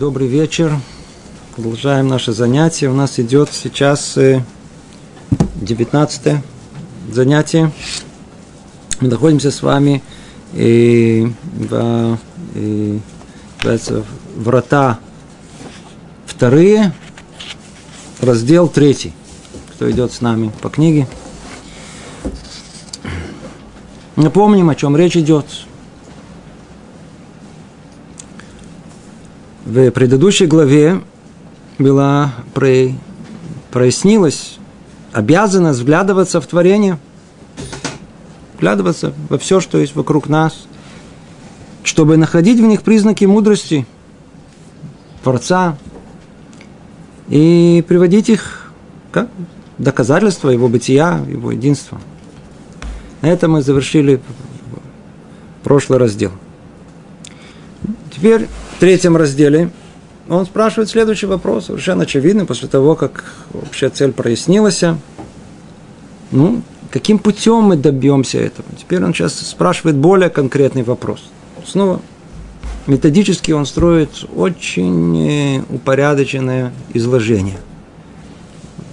Добрый вечер. Продолжаем наше занятие. У нас идет сейчас 19 э, занятие. Мы находимся с вами и в, и, врата вторые, раздел третий. Кто идет с нами по книге? Напомним, о чем речь идет. В предыдущей главе была про... прояснилась обязанность вглядываться в творение, вглядываться во все, что есть вокруг нас, чтобы находить в них признаки мудрости Творца и приводить их как доказательство его бытия, его единства. На этом мы завершили прошлый раздел. Теперь третьем разделе он спрашивает следующий вопрос, совершенно очевидный, после того, как общая цель прояснилась. Ну, каким путем мы добьемся этого? Теперь он сейчас спрашивает более конкретный вопрос. Снова методически он строит очень упорядоченное изложение.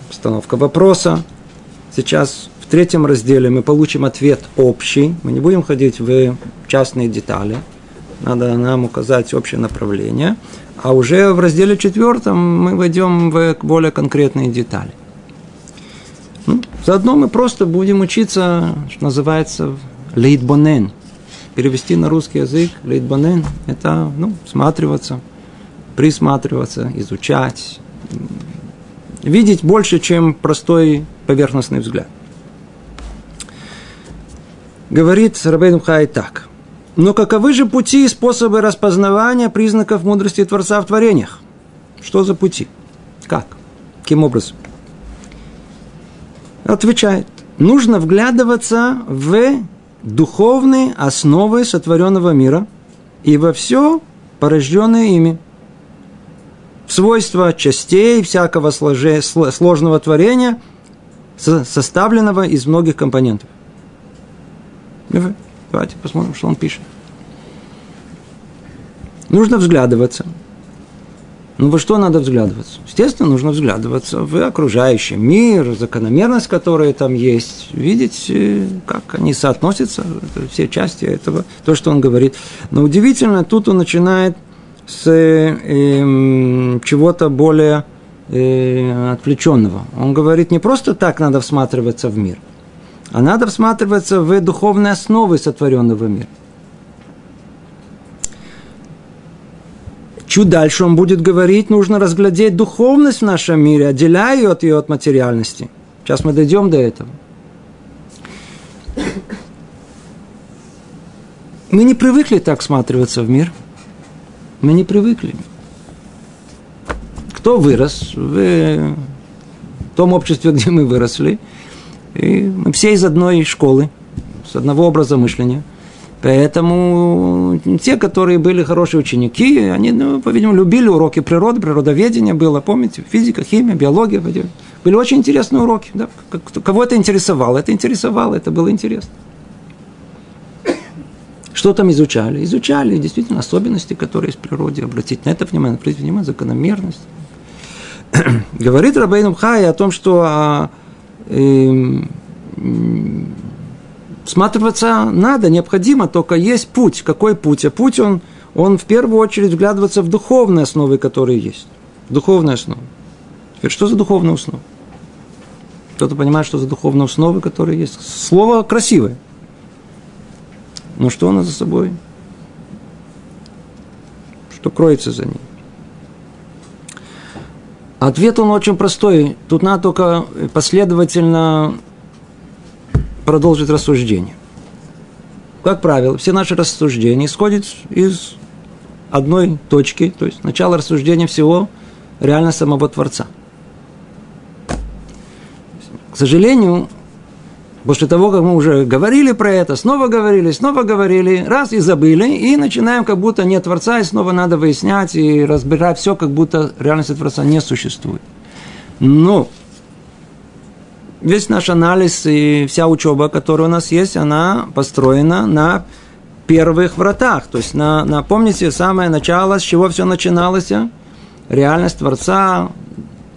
Постановка вопроса. Сейчас в третьем разделе мы получим ответ общий. Мы не будем ходить в частные детали. Надо нам указать общее направление. А уже в разделе четвертом мы войдем в более конкретные детали. Ну, заодно мы просто будем учиться, что называется, лейтбонен. Перевести на русский язык лейтбонен – это ну, всматриваться, присматриваться, изучать, видеть больше, чем простой поверхностный взгляд. Говорит Рабейн Хай так. Но каковы же пути и способы распознавания признаков мудрости Творца в творениях? Что за пути? Как? Каким образом? Отвечает. Нужно вглядываться в духовные основы сотворенного мира и во все порожденное ими. В свойства частей всякого сложного творения, составленного из многих компонентов. Давайте посмотрим, что он пишет. Нужно взглядываться. Ну, во что надо взглядываться? Естественно, нужно взглядываться в окружающий мир, закономерность, которая там есть, видеть, э, как они соотносятся, все части этого, то, что он говорит. Но удивительно, тут он начинает с э, чего-то более э, отвлеченного. Он говорит, не просто так надо всматриваться в мир – а надо всматриваться в духовные основы сотворенного мира. Чуть дальше он будет говорить, нужно разглядеть духовность в нашем мире, отделяя ее от ее от материальности. Сейчас мы дойдем до этого. Мы не привыкли так всматриваться в мир. Мы не привыкли. Кто вырос в том обществе, где мы выросли – и мы все из одной школы, с одного образа мышления. Поэтому те, которые были хорошие ученики, они, ну, по-видимому, любили уроки природы, природоведения было, помните, физика, химия, биология. Были очень интересные уроки. Да? Кого это интересовало? Это интересовало, это было интересно. Что там изучали? Изучали действительно особенности, которые есть в природе, обратить на это внимание, обратить внимание, закономерность. Говорит Рабейн Хай о том, что а, всматриваться надо, необходимо, только есть путь. Какой путь? А путь он, он в первую очередь вглядываться в духовные основы, которые есть. Духовные основы. Теперь, что за духовные основы? Кто-то понимает, что за духовные основы, которые есть. Слово красивое. Но что оно за собой? Что кроется за ним? Ответ он очень простой. Тут надо только последовательно продолжить рассуждение. Как правило, все наши рассуждения исходят из одной точки, то есть начало рассуждения всего реально самого Творца. К сожалению, После того, как мы уже говорили про это, снова говорили, снова говорили, раз и забыли, и начинаем, как будто нет Творца, и снова надо выяснять и разбирать все, как будто реальности Творца не существует. Но весь наш анализ и вся учеба, которая у нас есть, она построена на первых вратах. То есть, на, на, помните, самое начало, с чего все начиналось? реальность Творца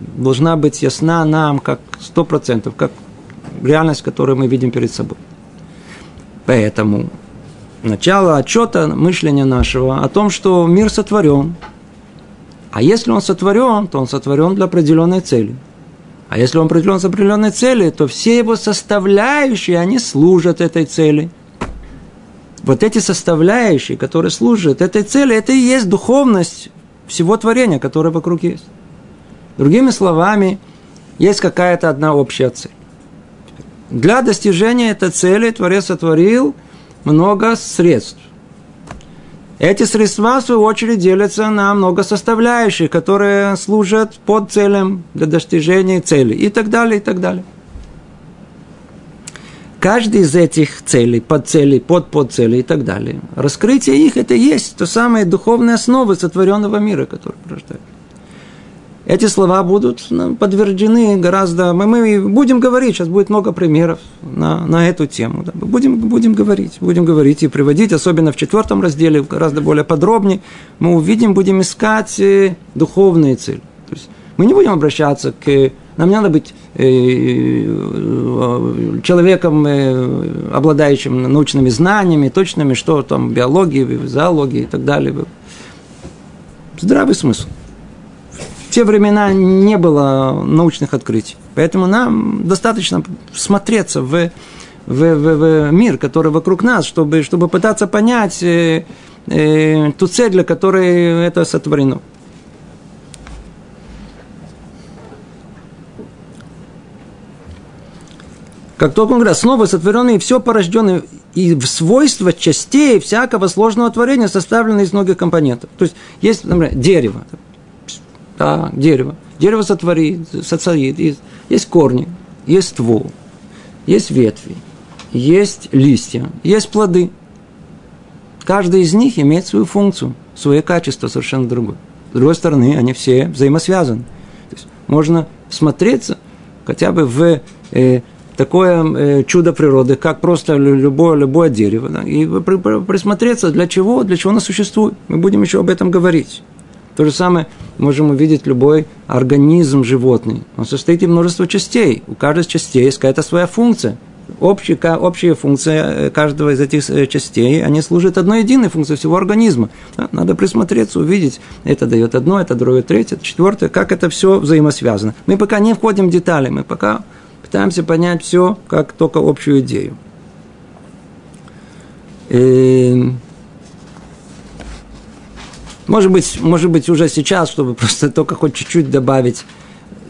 должна быть ясна нам как сто процентов, как реальность, которую мы видим перед собой. Поэтому начало отчета мышления нашего о том, что мир сотворен. А если он сотворен, то он сотворен для определенной цели. А если он определен с определенной цели, то все его составляющие, они служат этой цели. Вот эти составляющие, которые служат этой цели, это и есть духовность всего творения, которое вокруг есть. Другими словами, есть какая-то одна общая цель. Для достижения этой цели Творец сотворил много средств. Эти средства, в свою очередь, делятся на много составляющих, которые служат под целям для достижения цели и так далее, и так далее. Каждый из этих целей, под цели, под под цели и так далее, раскрытие их – это есть то самое духовная основа сотворенного мира, который порождает. Эти слова будут подтверждены гораздо... Мы, мы будем говорить, сейчас будет много примеров на, на эту тему. Да. Будем, будем говорить, будем говорить и приводить, особенно в четвертом разделе, гораздо более подробнее. Мы увидим, будем искать э, духовные цели. То есть мы не будем обращаться к... Нам не надо быть э, э, человеком, обладающим научными знаниями, точными, что там, биологии, зоологии и так далее. Здравый смысл в те времена не было научных открытий. Поэтому нам достаточно смотреться в, в, в, в мир, который вокруг нас, чтобы, чтобы пытаться понять э, э, ту цель, для которой это сотворено. Как только он говорит, снова сотворенные все порожденные и в свойства частей всякого сложного творения составлены из многих компонентов. То есть есть, например, дерево да, дерево. Дерево сотворит. Есть, есть корни, есть ствол, есть ветви, есть листья, есть плоды. Каждый из них имеет свою функцию, свое качество совершенно другое. С другой стороны, они все взаимосвязаны. То есть можно смотреться хотя бы в э, такое э, чудо природы, как просто любое, любое дерево, да, и присмотреться, для чего, для чего оно существует. Мы будем еще об этом говорить. То же самое можем увидеть любой организм животный. Он состоит из множества частей. У каждой из частей есть какая-то своя функция. Общая, общая функция э, каждого из этих э, частей, они служат одной единой функции всего организма. Надо присмотреться, увидеть, это дает одно, это другое, третье, четвертое, как это все взаимосвязано. Мы пока не входим в детали, мы пока пытаемся понять все, как только общую идею. Эм, может быть, может быть, уже сейчас, чтобы просто только хоть чуть-чуть добавить.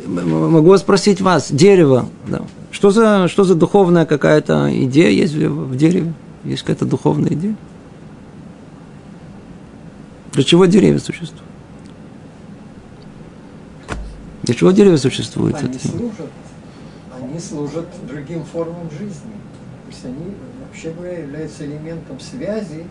Могу спросить вас, дерево, да, что, за, что за духовная какая-то идея есть в, дереве? Есть какая-то духовная идея? Для чего деревья существуют? Для чего деревья существуют? Они служат, они служат другим формам жизни. То есть они вообще говоря являются элементом связи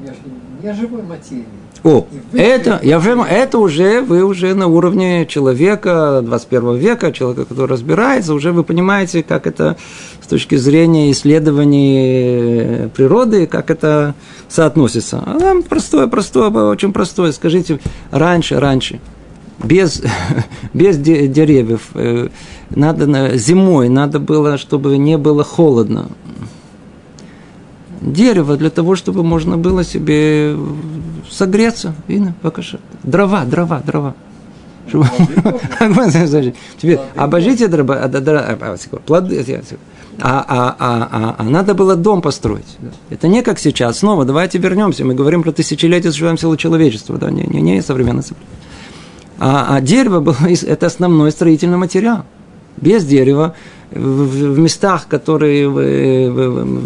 между неживой материей о, это, я уже, это уже вы уже на уровне человека 21 века, человека, который разбирается, уже вы понимаете, как это с точки зрения исследований природы, как это соотносится. А простое, простое, очень простое. Скажите, раньше, раньше, без, без деревьев, э, надо, зимой надо было, чтобы не было холодно дерево для того, чтобы можно было себе согреться. Видно, покажи. Дрова, дрова, дрова. Теперь обожите дрова, а, а, плоды, а, а, а, а, а надо было дом построить. Это не как сейчас. Снова давайте вернемся. Мы говорим про тысячелетие существования человечества, да, не, не, не современности. А, а дерево было, это основной строительный материал. Без дерева в местах, которые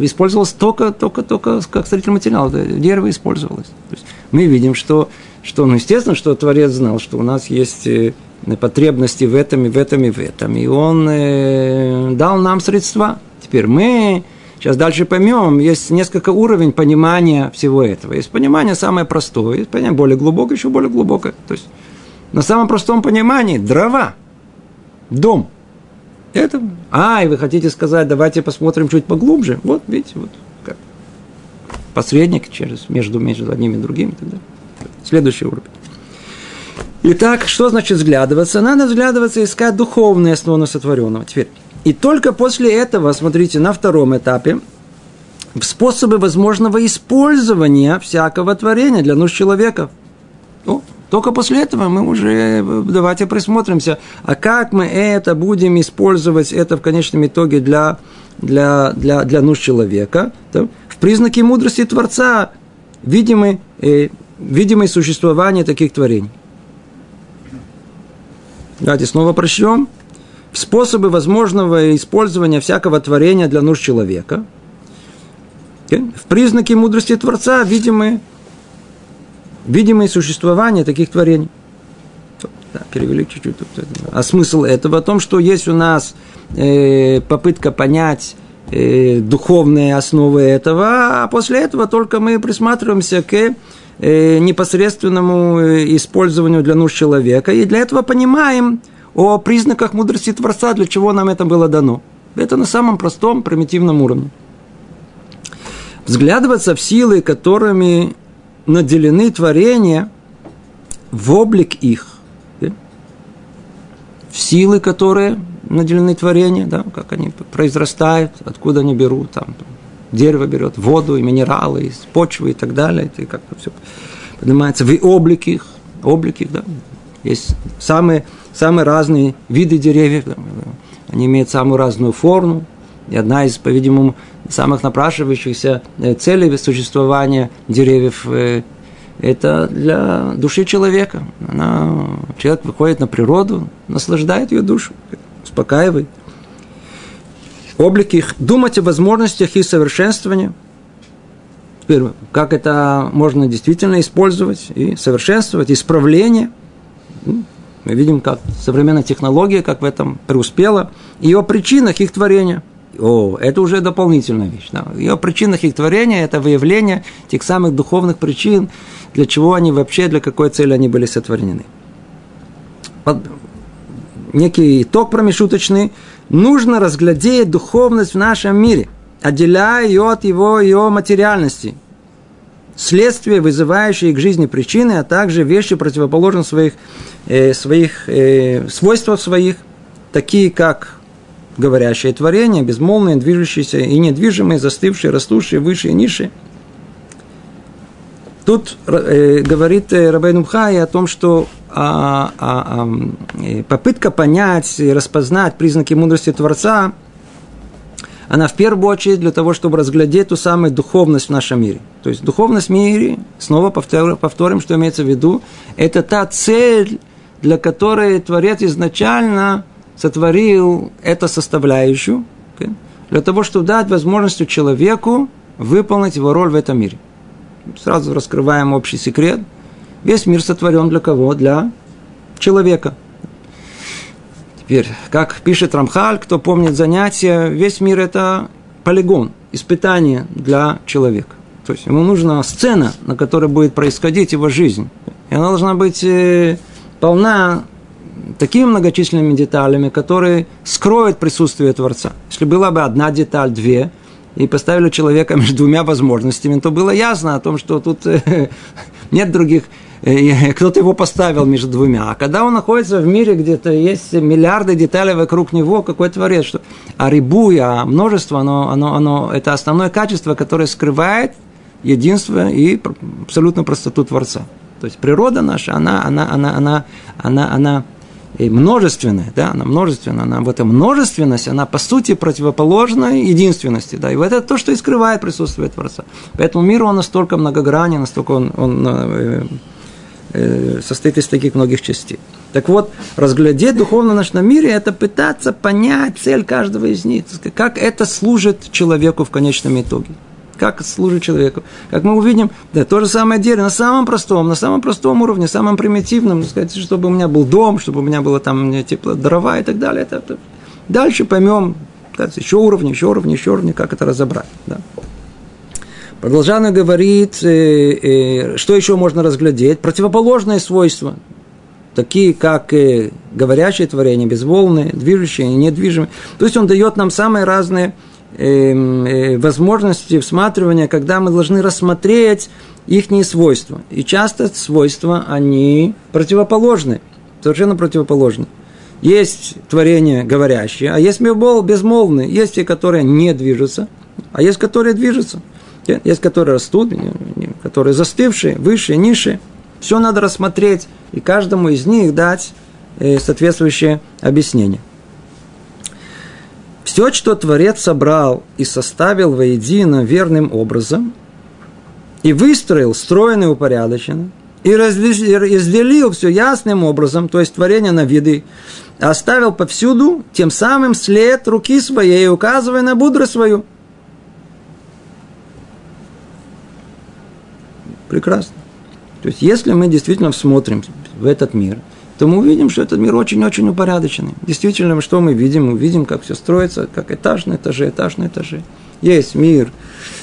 использовалось только, только, только как строительный материал, дерево использовалось. То есть мы видим, что, что, ну, естественно, что Творец знал, что у нас есть э, потребности в этом, и в этом, и в этом. И он э, дал нам средства. Теперь мы сейчас дальше поймем, есть несколько уровней понимания всего этого. Есть понимание самое простое, есть понимание более глубокое, еще более глубокое. То есть на самом простом понимании дрова, дом – это, а, и вы хотите сказать, давайте посмотрим чуть поглубже. Вот, видите, вот как. Посредник через, между, между одним и другим и так далее. Следующий уровень. Итак, что значит взглядываться? Надо взглядываться, искать духовные основы сотворенного. Теперь, и только после этого, смотрите, на втором этапе, способы возможного использования всякого творения для нужд человека. Ну, только после этого мы уже давайте присмотримся, а как мы это будем использовать, это в конечном итоге для, для, для, для нужд человека. Да? В признаке мудрости Творца видимы, э, видимое существование таких творений. Давайте снова прочтем. Способы возможного использования всякого творения для нужд человека. В признаке мудрости Творца видимы видимое существование таких творений. Да, перевели чуть-чуть. А смысл этого в том, что есть у нас э, попытка понять э, духовные основы этого, а после этого только мы присматриваемся к э, непосредственному э, использованию для нужд человека, и для этого понимаем о признаках мудрости Творца, для чего нам это было дано. Это на самом простом, примитивном уровне. Взглядываться в силы, которыми наделены творения в облик их, да? в силы, которые наделены творения, да, как они произрастают, откуда они берут, там, дерево берет воду и минералы, из почвы и так далее, и как все поднимается, в облик их, облик их, да, есть самые, самые разные виды деревьев, да, они имеют самую разную форму, и одна из, по-видимому, самых напрашивающихся э, целей существования деревьев э, это для души человека. Она, человек выходит на природу, наслаждает ее душу, успокаивает. Облик их, думать о возможностях и совершенствовании. Теперь, как это можно действительно использовать и совершенствовать, исправление. Мы видим, как современная технология, как в этом преуспела, и о причинах их творения – о, это уже дополнительная вещь. Да. И о их творения – это выявление тех самых духовных причин, для чего они вообще, для какой цели они были сотворены. Под некий итог промежуточный. Нужно разглядеть духовность в нашем мире, отделяя ее от его, ее материальности. Следствия, вызывающие к жизни причины, а также вещи, противоположные своих, э, своих э, свойствах своих, такие как говорящее творение, безмолвное, движущееся и недвижимое, застывшее, растущее, выше и. Тут э, говорит э, Рабейн Мхай о том, что а, а, а, попытка понять и распознать признаки мудрости Творца, она в первую очередь для того, чтобы разглядеть ту самую духовность в нашем мире. То есть духовность в мире, снова повторим, повторим, что имеется в виду, это та цель, для которой Творец изначально – сотворил эту составляющую okay, для того, чтобы дать возможность человеку выполнить его роль в этом мире. Сразу раскрываем общий секрет. Весь мир сотворен для кого? Для человека. Теперь, как пишет Рамхаль, кто помнит занятия, весь мир это полигон, испытание для человека. То есть ему нужна сцена, на которой будет происходить его жизнь. И она должна быть э, полна такими многочисленными деталями, которые скроют присутствие Творца. Если была бы одна деталь, две, и поставили человека между двумя возможностями, то было ясно о том, что тут э, нет других, э, кто-то его поставил между двумя. А когда он находится в мире, где-то есть миллиарды деталей вокруг него, какой творец, что а рибуя, а множество, оно, оно, оно, это основное качество, которое скрывает единство и абсолютно простоту Творца. То есть природа наша, она, она, она, она, она, она и множественная, да, она множественная, она в этом множественность, она по сути противоположна единственности, да, и вот это то, что и скрывает присутствие Творца. Поэтому мир, он настолько многогранен, настолько он, он э, э, состоит из таких многих частей. Так вот, разглядеть духовно наш на мире – это пытаться понять цель каждого из них, как это служит человеку в конечном итоге как служит человеку. Как мы увидим, да, то же самое дерево на самом простом, на самом простом уровне, самом примитивном, сказать, чтобы у меня был дом, чтобы у меня было там тепло, дрова и так далее. Это, это. Дальше поймем, сказать, еще уровни, еще уровни, еще уровни, как это разобрать. Да. Продолжано говорит, э, э, что еще можно разглядеть? Противоположные свойства, такие как э, говорящее творение, безволные, движущие, недвижимые. То есть он дает нам самые разные возможности всматривания, когда мы должны рассмотреть их свойства. И часто свойства, они противоположны, совершенно противоположны. Есть творения говорящие, а есть безмолвные. Есть те, которые не движутся, а есть, которые движутся. Есть, которые растут, которые застывшие, выше, ниже. Все надо рассмотреть и каждому из них дать э, соответствующее объяснение. Все, что Творец собрал и составил воедино верным образом, и выстроил стройно и упорядоченно, и разделил все ясным образом, то есть творение на виды, оставил повсюду тем самым след руки своей, указывая на мудрость свою. Прекрасно. То есть, если мы действительно смотрим в этот мир, то мы увидим, что этот мир очень-очень упорядоченный. Действительно, что мы видим? Мы видим, как все строится, как этаж на этаже, этаж на этаже. Есть мир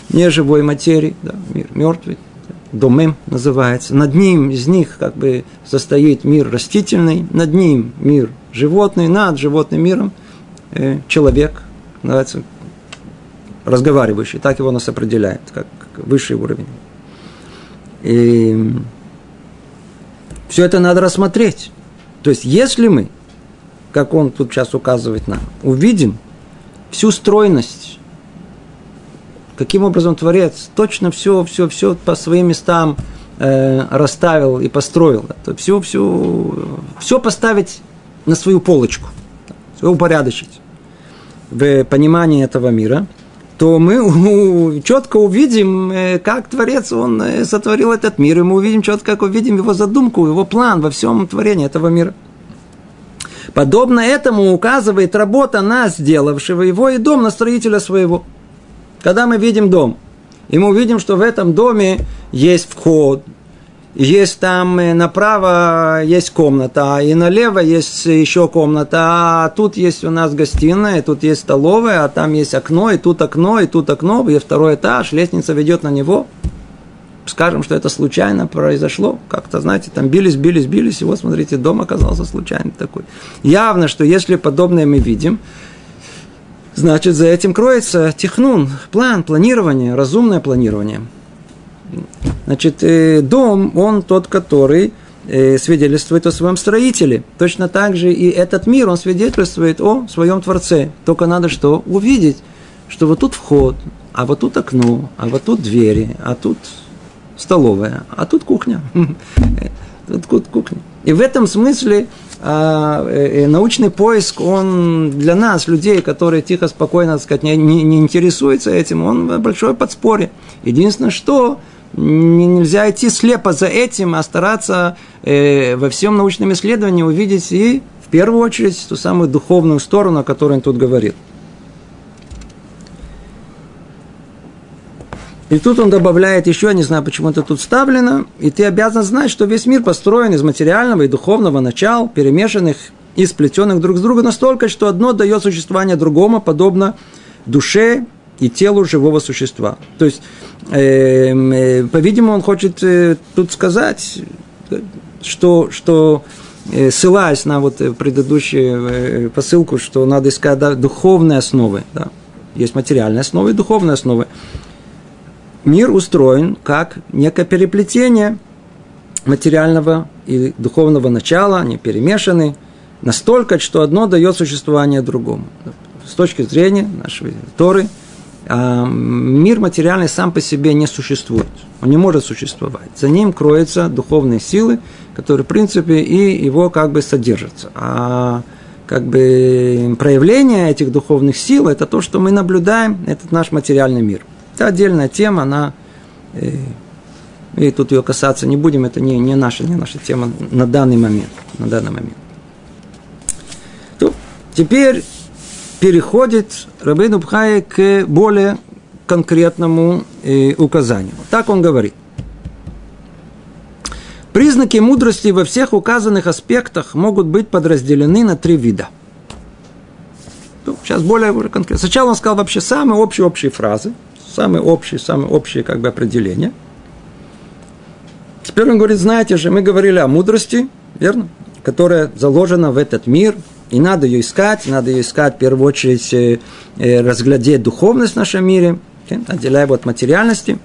неживой материи, да, мир мертвый, домем называется. Над ним, из них как бы состоит мир растительный, над ним мир животный, над животным миром э, человек, называется разговаривающий, так его нас определяет, как высший уровень. И все это надо рассмотреть. То есть, если мы, как он тут сейчас указывает нам, увидим всю стройность, каким образом Творец точно все, все, все по своим местам э, расставил и построил, то все, все, все поставить на свою полочку, все упорядочить. В понимании этого мира – то мы четко увидим, э, как Творец, Он э, сотворил этот мир, и мы увидим четко, как увидим его задумку, его план во всем творении этого мира. Подобно этому указывает работа нас, сделавшего его, и дом на строителя своего. Когда мы видим дом, и мы увидим, что в этом доме есть вход, есть там направо есть комната, и налево есть еще комната, а тут есть у нас гостиная, тут есть столовая, а там есть окно, и тут окно, и тут окно, и второй этаж, лестница ведет на него. Скажем, что это случайно произошло, как-то, знаете, там бились, бились, бились, и вот, смотрите, дом оказался случайно такой. Явно, что если подобное мы видим, значит, за этим кроется технун, план, планирование, разумное планирование – Значит, э, дом, он тот, который э, свидетельствует о своем строителе. Точно так же и этот мир, он свидетельствует о своем Творце. Только надо что? Увидеть, что вот тут вход, а вот тут окно, а вот тут двери, а тут столовая, а тут кухня. Тут кухня. И в этом смысле а, э, научный поиск, он для нас, людей, которые тихо, спокойно, так сказать, не, не, не интересуются этим, он большое подспорье. Единственное, что нельзя идти слепо за этим, а стараться э, во всем научном исследовании увидеть и в первую очередь ту самую духовную сторону, о которой он тут говорит. И тут он добавляет еще, я не знаю, почему это тут вставлено, и ты обязан знать, что весь мир построен из материального и духовного начал, перемешанных и сплетенных друг с другом настолько, что одно дает существование другому, подобно душе и телу живого существа. То есть, э, э, по-видимому, он хочет э, тут сказать, что, что э, ссылаясь на вот предыдущую э, посылку, что надо искать да, духовные основы. Да. Есть материальные основы и духовные основы. Мир устроен как некое переплетение материального и духовного начала, они перемешаны настолько, что одно дает существование другому. С точки зрения нашей Торы – мир материальный сам по себе не существует. Он не может существовать. За ним кроются духовные силы, которые, в принципе, и его как бы содержатся. А как бы проявление этих духовных сил – это то, что мы наблюдаем, этот наш материальный мир. Это отдельная тема, она э, и тут ее касаться не будем, это не, не, наша, не наша тема на данный момент. На данный момент. То, теперь переходит Рабейну Бхай к более конкретному э, указанию. Так он говорит. Признаки мудрости во всех указанных аспектах могут быть подразделены на три вида. Ну, сейчас более, более конкретно. Сначала он сказал вообще самые общие общие фразы, самые общие, самые общие как бы определения. Теперь он говорит, знаете же, мы говорили о мудрости, верно? Которая заложена в этот мир – И надо ее искать, надо ее искать в первую очередь э, э, разглядеть духовность в нашем мире, отделяя его от материальности.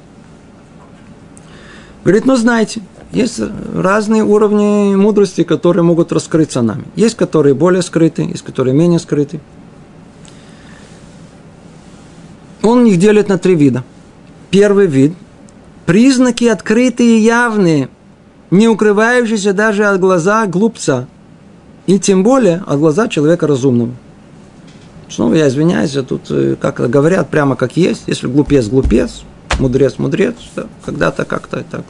Говорит, ну знаете, есть разные уровни мудрости, которые могут раскрыться нами. Есть, которые более скрыты, есть, которые менее скрыты. Он их делит на три вида. Первый вид – признаки открытые и явные, не укрывающиеся даже от глаза глупца, и тем более от глаза человека разумного. Снова я извиняюсь, я тут, э, как говорят, прямо как есть, если глупец – глупец, мудрец – мудрец, да, когда-то как-то так.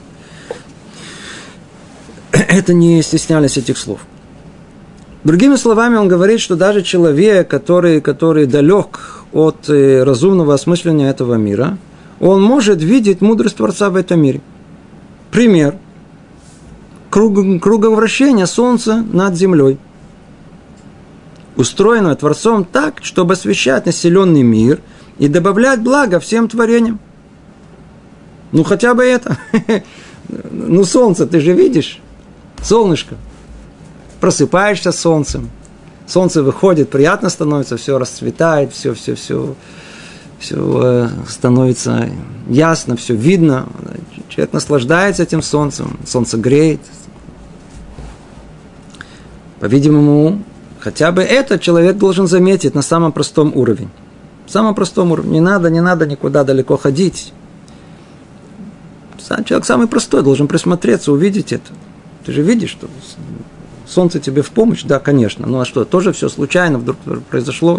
Это не стеснялись этих слов. Другими словами, он говорит, что даже человек, который, который далек от э, разумного осмысления этого мира, он может видеть мудрость Творца в этом мире. Пример. Круг, круговращение Солнца над Землей. Устроено Творцом так, чтобы освещать населенный мир и добавлять благо всем творениям. Ну, хотя бы это. Ну, солнце ты же видишь. Солнышко. Просыпаешься солнцем. Солнце выходит, приятно становится, все расцветает, все, все, все, все э, становится ясно, все видно. Человек наслаждается этим солнцем, солнце греет. По-видимому, хотя бы это человек должен заметить на самом простом уровне. самом простом уровне. Не надо, не надо никуда далеко ходить. Сам человек самый простой должен присмотреться, увидеть это. Ты же видишь, что солнце тебе в помощь, да, конечно. Ну а что, тоже все случайно вдруг произошло?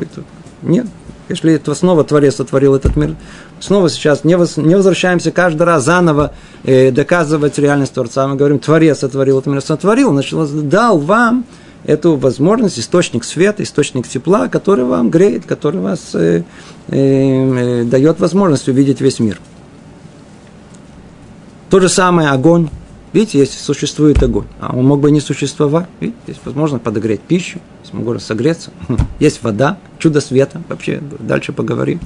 Нет. Если это снова Творец сотворил этот мир, снова сейчас не, воз, не возвращаемся каждый раз заново э, доказывать реальность Творца. Мы говорим, Творец сотворил этот мир, сотворил, значит, дал вам эту возможность, источник света, источник тепла, который вам греет, который вас э, э, э, дает возможность увидеть весь мир. То же самое огонь. Видите, если существует огонь, а он мог бы не существовать, видите, есть возможность подогреть пищу, есть можно согреться, есть вода, чудо света, вообще дальше поговорим.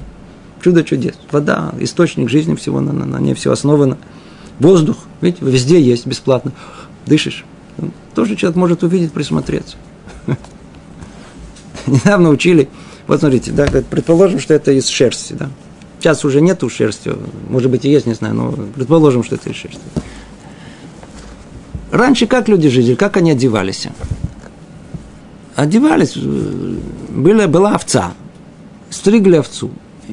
Чудо чудес. Вода, источник жизни всего, на, на, на ней все основано. Воздух, видите, везде есть бесплатно. Дышишь. Тоже человек может увидеть, присмотреться. Недавно учили, вот смотрите, да, предположим, что это из шерсти, да. Сейчас уже нету шерсти, может быть и есть, не знаю, но предположим, что это из шерсти. Раньше как люди жили, как они одевались? Одевались, э, была, была овца, стригли овцу,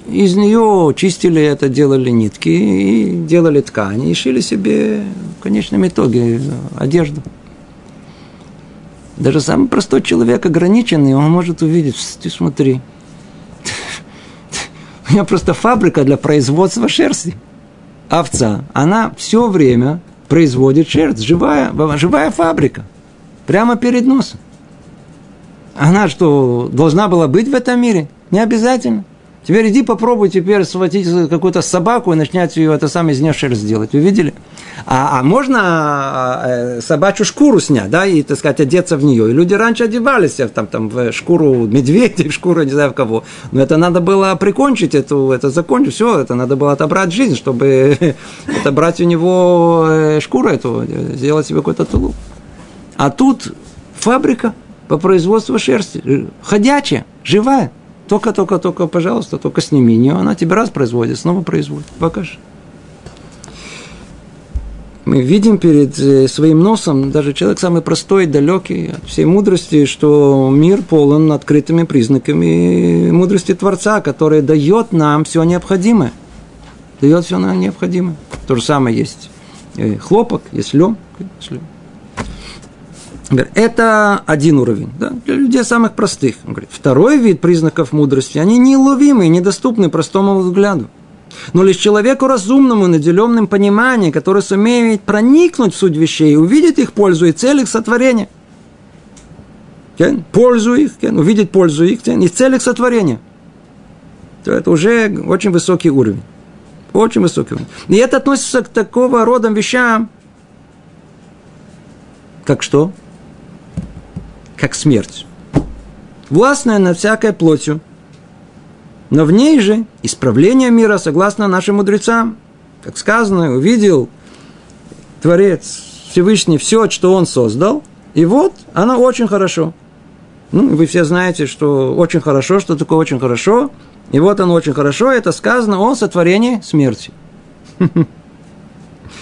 из нее чистили это, делали нитки и делали ткани, и шили себе в конечном итоге одежду. Даже самый простой человек, ограниченный, он может увидеть, ты смотри, у меня просто фабрика для производства шерсти. Овца, она все время производит шерсть, живая, живая фабрика, прямо перед носом. Она что, должна была быть в этом мире? Не обязательно. Теперь иди попробуй теперь схватить какую-то собаку и начнять ее это самое из нее шерсть сделать. Вы видели? А, а можно а, э, собачью шкуру снять, да, и, так сказать, одеться в нее. И люди раньше одевались там, там, в шкуру медведя, в шкуру не знаю в кого. Но это надо было прикончить, эту, это закончить, все, это надо было отобрать жизнь, чтобы отобрать у него э, шкуру эту, сделать себе какой-то тулуп. А тут фабрика по производству шерсти, ходячая, живая. Только, только, только, пожалуйста, только сними ее, она тебе раз производит, снова производит. Покажи. Мы видим перед э, своим носом, даже человек самый простой, далекий от всей мудрости, что мир полон открытыми признаками мудрости Творца, который дает нам все необходимое. Дает все нам необходимое. То же самое есть э, хлопок, есть лен. Это один уровень, да, для людей самых простых. Он говорит, второй вид признаков мудрости, они неуловимы и недоступны простому взгляду. Но лишь человеку разумному, наделенным пониманием, который сумеет проникнуть в суть вещей, увидеть их пользу и цель их сотворения. Пользу их, увидеть пользу их и цель их сотворения. То это уже очень высокий уровень. Очень высокий уровень. И это относится к такого рода вещам, как что? Как смерть. Властная над всякой плотью – но в ней же исправление мира, согласно нашим мудрецам, как сказано, увидел Творец Всевышний все, что он создал, и вот оно очень хорошо. Ну, вы все знаете, что очень хорошо, что такое очень хорошо. И вот оно очень хорошо, это сказано о сотворении смерти.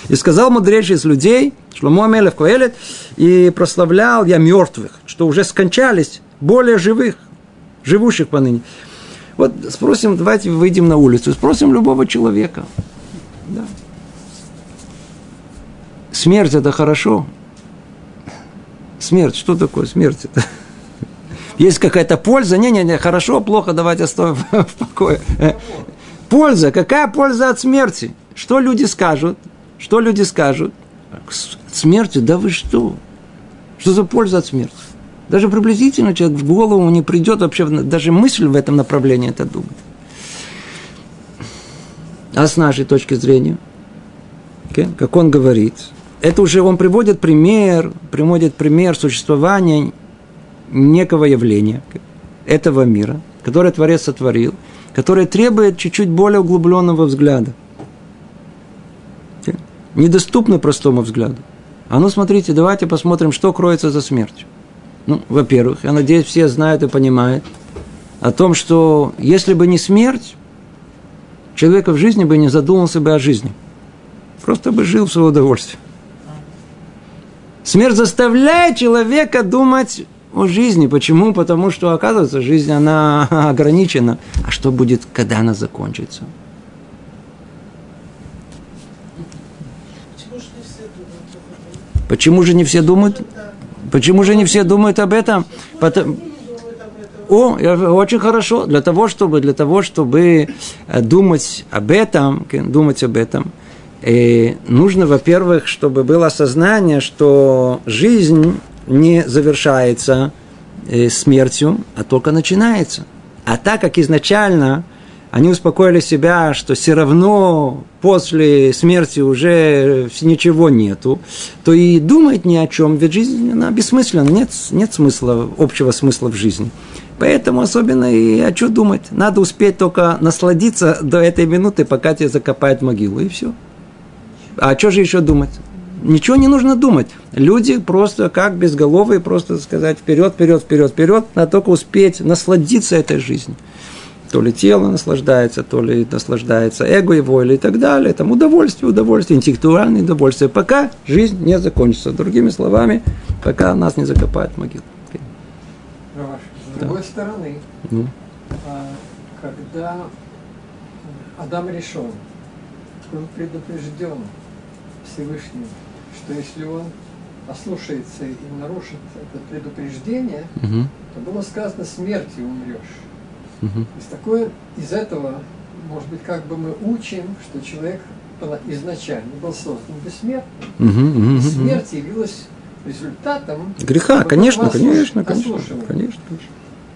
И сказал мудрейший из людей, Шломо Амелев Коэлет, и прославлял я мертвых, что уже скончались, более живых, живущих поныне. Вот спросим, давайте выйдем на улицу, спросим любого человека. Да. Смерть это хорошо. Смерть, что такое смерть? Это? Есть какая-то польза? Не-не-не, хорошо, плохо, давайте оставим в покое. Польза, какая польза от смерти? Что люди скажут? Что люди скажут? Смертью? Да вы что? Что за польза от смерти? Даже приблизительно человек в голову не придет вообще, даже мысль в этом направлении это думать. А с нашей точки зрения, okay, как он говорит, это уже он приводит пример, приводит пример существования некого явления, этого мира, которое Творец сотворил, которое требует чуть-чуть более углубленного взгляда недоступны простому взгляду. А ну, смотрите, давайте посмотрим, что кроется за смертью. Ну, во-первых, я надеюсь, все знают и понимают о том, что если бы не смерть, человек в жизни бы не задумался бы о жизни. Просто бы жил в свое удовольствие. Смерть заставляет человека думать о жизни. Почему? Потому что, оказывается, жизнь, она ограничена. А что будет, когда она закончится? Почему же не все думают? Почему же не все думают об этом? Потому... О, очень хорошо. Для того, чтобы, для того, чтобы э, думать об этом, думать об этом, и э, нужно, во-первых, чтобы было осознание, что жизнь не завершается э, смертью, а только начинается. А так как изначально они успокоили себя, что все равно после смерти уже ничего нету, то и думать ни о чем, ведь жизнь, она бессмысленна, нет, нет смысла, общего смысла в жизни. Поэтому особенно и о чем думать. Надо успеть только насладиться до этой минуты, пока тебя закопают могилу, и все. А что же еще думать? Ничего не нужно думать. Люди просто как безголовые, просто сказать вперед, вперед, вперед, вперед, надо только успеть насладиться этой жизнью то ли тело наслаждается, то ли наслаждается эго его или и так далее. Там удовольствие, удовольствие, интеллектуальное удовольствие, пока жизнь не закончится. Другими словами, пока нас не закопают в могилу. С другой да. стороны, ну. А, когда Адам решен, он предупрежден Всевышним, что если он ослушается и нарушит это предупреждение, угу. то было сказано смертью умрешь. Угу. Из, такое, из этого, может быть, как бы мы учим, что человек изначально был создан бессмертным. Угу, угу, смерть явилась результатом греха, конечно, конечно, конечно, конечно,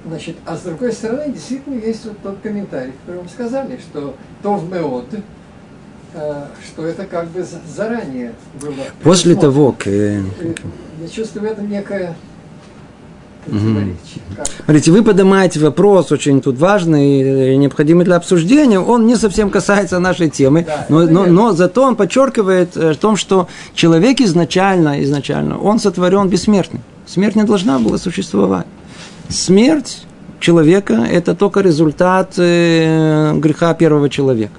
Значит, а с другой стороны, действительно есть вот тот комментарий, который вам сказали, что то в Меод, э, что это как бы заранее было. После того, как... Э, я чувствую в этом некое Смотрите, вы поднимаете вопрос очень тут важный и необходимый для обсуждения. Он не совсем касается нашей темы, но, но, но зато он подчеркивает э, о том, что человек изначально, изначально, он сотворен бессмертным. Смерть не должна была существовать. Смерть человека – это только результат э, греха первого человека.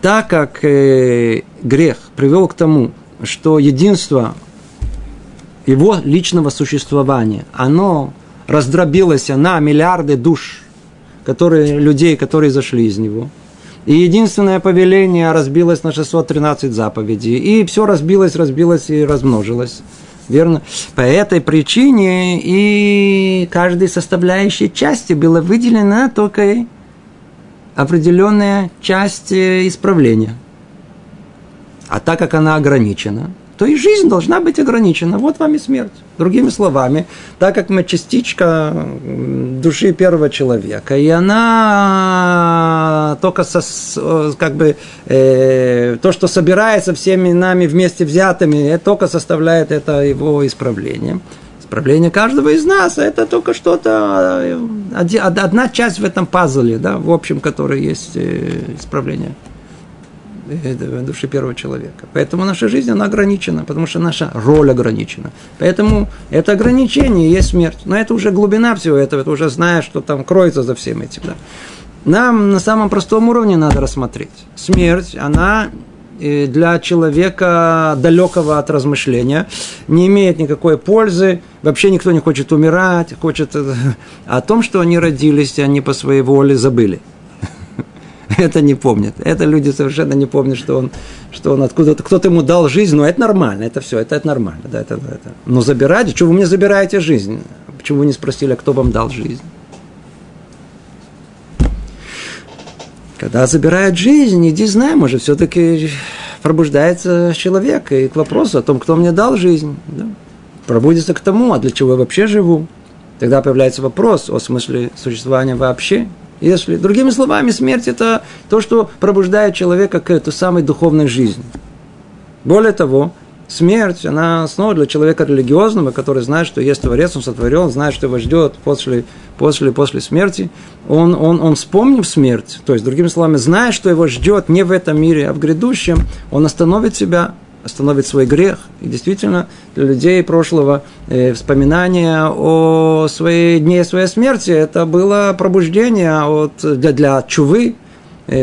Так как э, грех привел к тому, что единство его личного существования, оно раздробилось на миллиарды душ, которые, людей, которые зашли из него. И единственное повеление разбилось на 613 заповедей. И все разбилось, разбилось и размножилось. Верно? По этой причине и каждой составляющей части была выделена только определенная часть исправления. А так как она ограничена, то и жизнь должна быть ограничена. Вот вам и смерть. Другими словами, так как мы частичка души первого человека, и она только со, как бы э, то, что собирается всеми нами вместе взятыми, это только составляет это его исправление. Исправление каждого из нас – это только что-то, э, одна часть в этом пазле, да, в общем, которой есть э, исправление э, души первого человека. Поэтому наша жизнь, она ограничена, потому что наша роль ограничена. Поэтому это ограничение есть смерть. Но это уже глубина всего этого, это уже знаешь, что там кроется за всем этим. Да. Нам на самом простом уровне надо рассмотреть. Смерть, она э, для человека далекого от размышления не имеет никакой пользы. Вообще никто не хочет умирать, хочет о том, что они родились, они по своей воле забыли. Это не помнят. Это люди совершенно не помнят, что он, что он откуда-то, кто-то ему дал жизнь, но это нормально, это все, это, это нормально. Да, это, это. Но забирать, что вы мне забираете жизнь? Почему вы не спросили, а кто вам дал жизнь? Когда забирают жизнь, иди знай, может, все-таки пробуждается человек и к вопросу о том, кто мне дал жизнь. Да? Пробудится к тому, а для чего я вообще живу. Тогда появляется вопрос о смысле существования вообще. Если, другими словами, смерть – это то, что пробуждает человека к этой самой духовной жизни. Более того, смерть, она снова для человека религиозного, который знает, что есть Творец, он сотворен, знает, что его ждет после, после, после смерти. Он, он, он вспомнив смерть, то есть, другими словами, зная, что его ждет не в этом мире, а в грядущем, он остановит себя, остановит свой грех. И действительно, для людей прошлого э, вспоминание о своей дне своей смерти, это было пробуждение от, для, для чувы,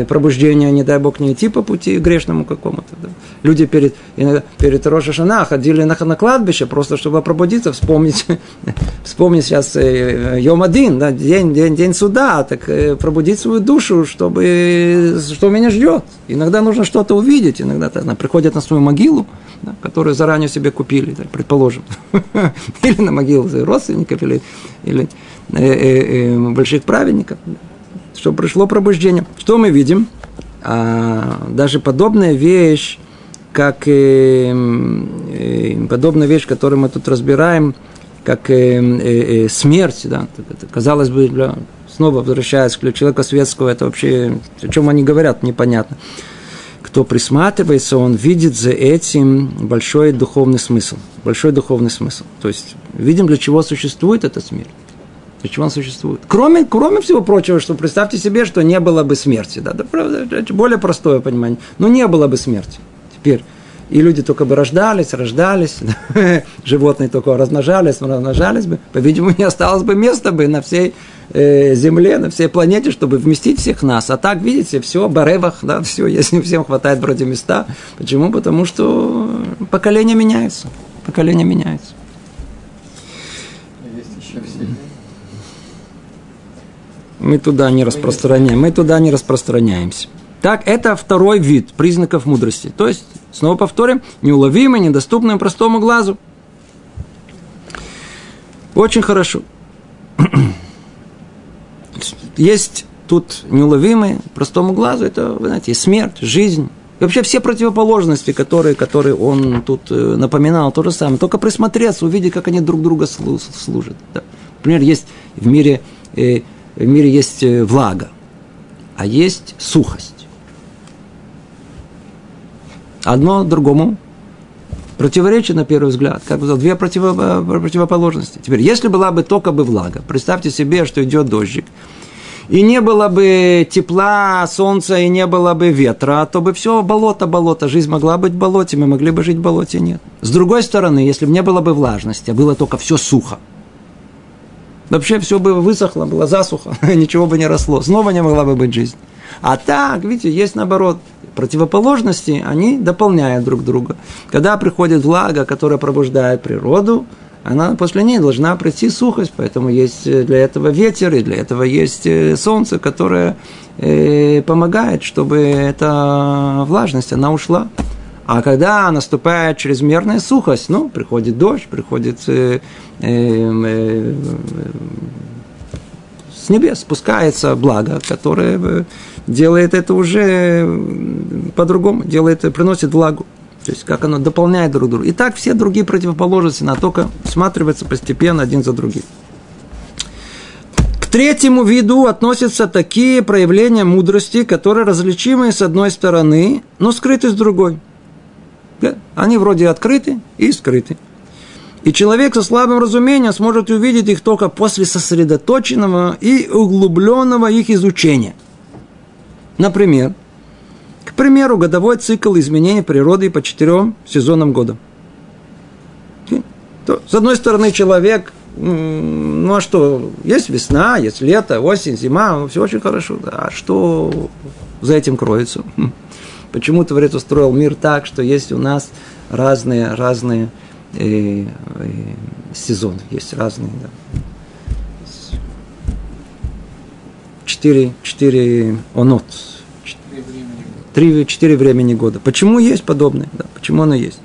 пробуждения, не дай бог, не идти по пути грешному какому-то. Да. Люди перед, иногда, перед Роша Шана ходили на, на кладбище, просто чтобы пробудиться, вспомнить, вспомнить сейчас э, Йом один, да, день, день, день суда, так э, пробудить свою душу, чтобы, что меня ждет. Иногда нужно что-то увидеть, иногда она приходит на свою могилу, да, которую заранее себе купили, да, предположим, или на могилу родственников, или, или э, э, э, больших праведников что пришло пробуждение. Что мы видим? А, даже подобная вещь, как э, э, подобная вещь, которую мы тут разбираем, как э, э, э смерть, да, это, казалось бы, для, снова возвращаясь к человеку светского, это вообще, о чем они говорят, непонятно. Кто присматривается, он видит за этим большой духовный смысл. Большой духовный смысл. То есть, видим, для чего существует эта смерть. Чего он существует? Кроме, кроме всего прочего, что представьте себе, что не было бы смерти. Да, более простое понимание. Но не было бы смерти. Теперь и люди только бы рождались, рождались, животные только размножались, размножались бы, по-видимому, не осталось бы места бы на всей э, Земле, на всей планете, чтобы вместить всех нас. А так, видите, все, баревах, да, все, если всем хватает вроде места. Почему? Потому что поколения меняются. Поколения меняются. Мы туда не распространяем, мы туда не распространяемся. Так, это второй вид признаков мудрости. То есть, снова повторим, неуловимый, недоступный простому глазу. Очень хорошо. Есть тут неуловимый простому глазу, это, вы знаете, смерть, жизнь. И вообще все противоположности, которые, которые он тут э, напоминал, то же самое. Только присмотреться, увидеть, как они друг друга служат. Например, есть в мире э, в мире есть э, влага, а есть сухость. Одно другому противоречит на первый взгляд, как бы две противо, противоположности. Теперь, если была бы только бы влага, представьте себе, что идет дождик, и не было бы тепла, солнца, и не было бы ветра, то бы все болото, болото. Жизнь могла быть в болоте, мы могли бы жить в болоте, нет. С другой стороны, если бы не было бы влажности, а было только все сухо, Вообще все бы высохло, было засуха, ничего бы не росло. Снова не могла бы быть жизнь. А так, видите, есть наоборот. Противоположности, они дополняют друг друга. Когда приходит влага, которая пробуждает природу, она после ней должна пройти сухость, поэтому есть для этого ветер, и для этого есть э, солнце, которое э, помогает, чтобы эта влажность, она ушла. А когда наступает чрезмерная сухость, ну, приходит дождь, приходит э, э, э, с небес, спускается благо, которое э, делает это уже по-другому, делает, приносит влагу. То есть, как оно дополняет друг друга. И так все другие противоположности, на только всматриваются постепенно один за другим. К третьему виду относятся такие проявления мудрости, которые различимы с одной стороны, но скрыты с другой. Они вроде открыты и скрыты. И человек со слабым разумением сможет увидеть их только после сосредоточенного и углубленного их изучения. Например, к примеру, годовой цикл изменений природы по четырем сезонам года. С одной стороны, человек, ну а что, есть весна, есть лето, осень, зима, ну, все очень хорошо. Да. А что за этим кроется? Почему Творец устроил мир так, что есть у нас разные, разные э, э, сезоны, есть разные, да. Четыре, четыре онот, три, четыре времени года. Почему есть подобное? Да, почему оно есть?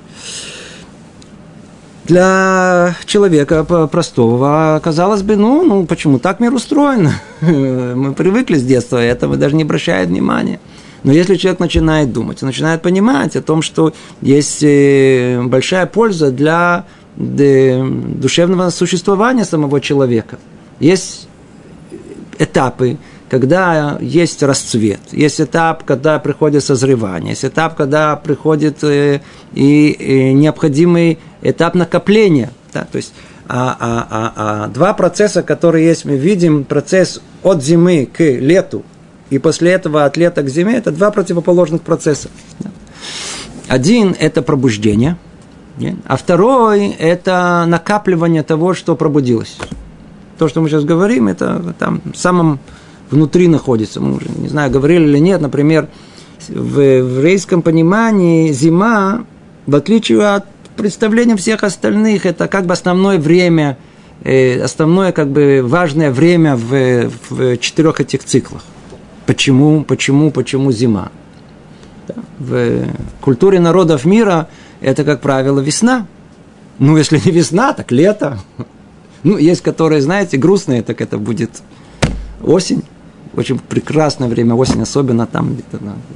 Для человека простого, казалось бы, ну, ну почему так мир устроен? Мы привыкли с детства, это мы даже не обращаем внимания. Но если человек начинает думать, начинает понимать о том, что есть э, большая польза для душевного существования самого человека, есть этапы, когда есть расцвет, есть этап, когда приходит созревание, есть этап, когда приходит э, и, и необходимый этап накопления. Да, то есть а, а, а, а, два процесса, которые есть, мы видим процесс от зимы к лету и после этого от лета к зиме, это два противоположных процесса. Один – это пробуждение, а второй – это накапливание того, что пробудилось. То, что мы сейчас говорим, это там в самом внутри находится. Мы уже, не знаю, говорили или нет, например, в еврейском понимании зима, в отличие от представления всех остальных, это как бы основное время, э, основное как бы важное время в, в четырех этих циклах. Почему, почему, почему зима? В культуре народов мира это, как правило, весна. Ну, если не весна, так лето. Ну, есть, которые, знаете, грустные, так это будет осень. Очень прекрасное время, осень, особенно там,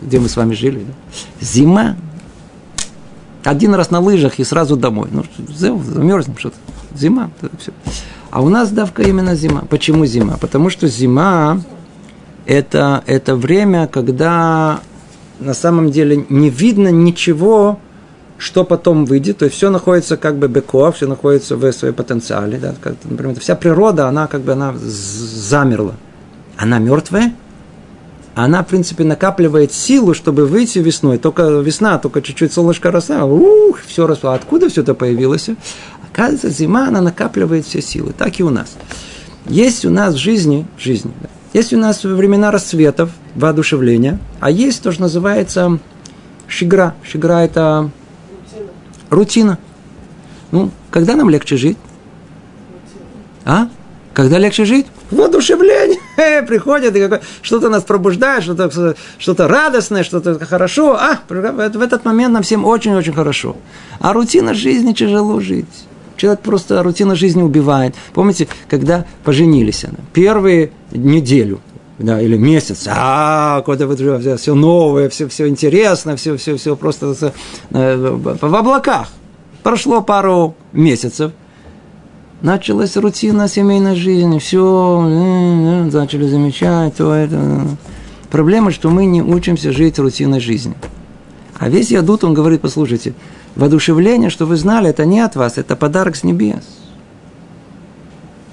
где мы с вами жили. Зима. Один раз на лыжах и сразу домой. Ну, замерзнем что-то. Зима. Все. А у нас давка именно зима. Почему зима? Потому что зима это, это время, когда на самом деле не видно ничего, что потом выйдет, то есть все находится как бы беко, все находится в своей потенциале, да, как, например, вся природа, она как бы она замерла, она мертвая, она, в принципе, накапливает силу, чтобы выйти весной. Только весна, только чуть-чуть солнышко росло, ух, все росло. Откуда все это появилось? Оказывается, зима, она накапливает все силы. Так и у нас. Есть у нас в жизни, в жизни, да, есть у нас времена расцветов, воодушевления, а есть то, что называется шигра. Шигра – это рутина. Ну, когда нам легче жить? А? Когда легче жить? Воодушевление. Приходит, и что-то нас пробуждает, что-то, что-то радостное, что-то хорошо. А, в этот момент нам всем очень-очень хорошо. А рутина жизни тяжело жить. Человек просто рутина жизни убивает. Помните, когда поженились, она, первые неделю, да, или месяц, а, куда вы все, все новое, все, все интересно, все, все, все просто э, в облаках. Прошло пару месяцев, началась рутина семейной жизни, все, э, э, начали замечать, то это. Проблема, что мы не учимся жить рутинной жизнью. А весь Ядут, он говорит, послушайте, воодушевление, что вы знали, это не от вас, это подарок с небес.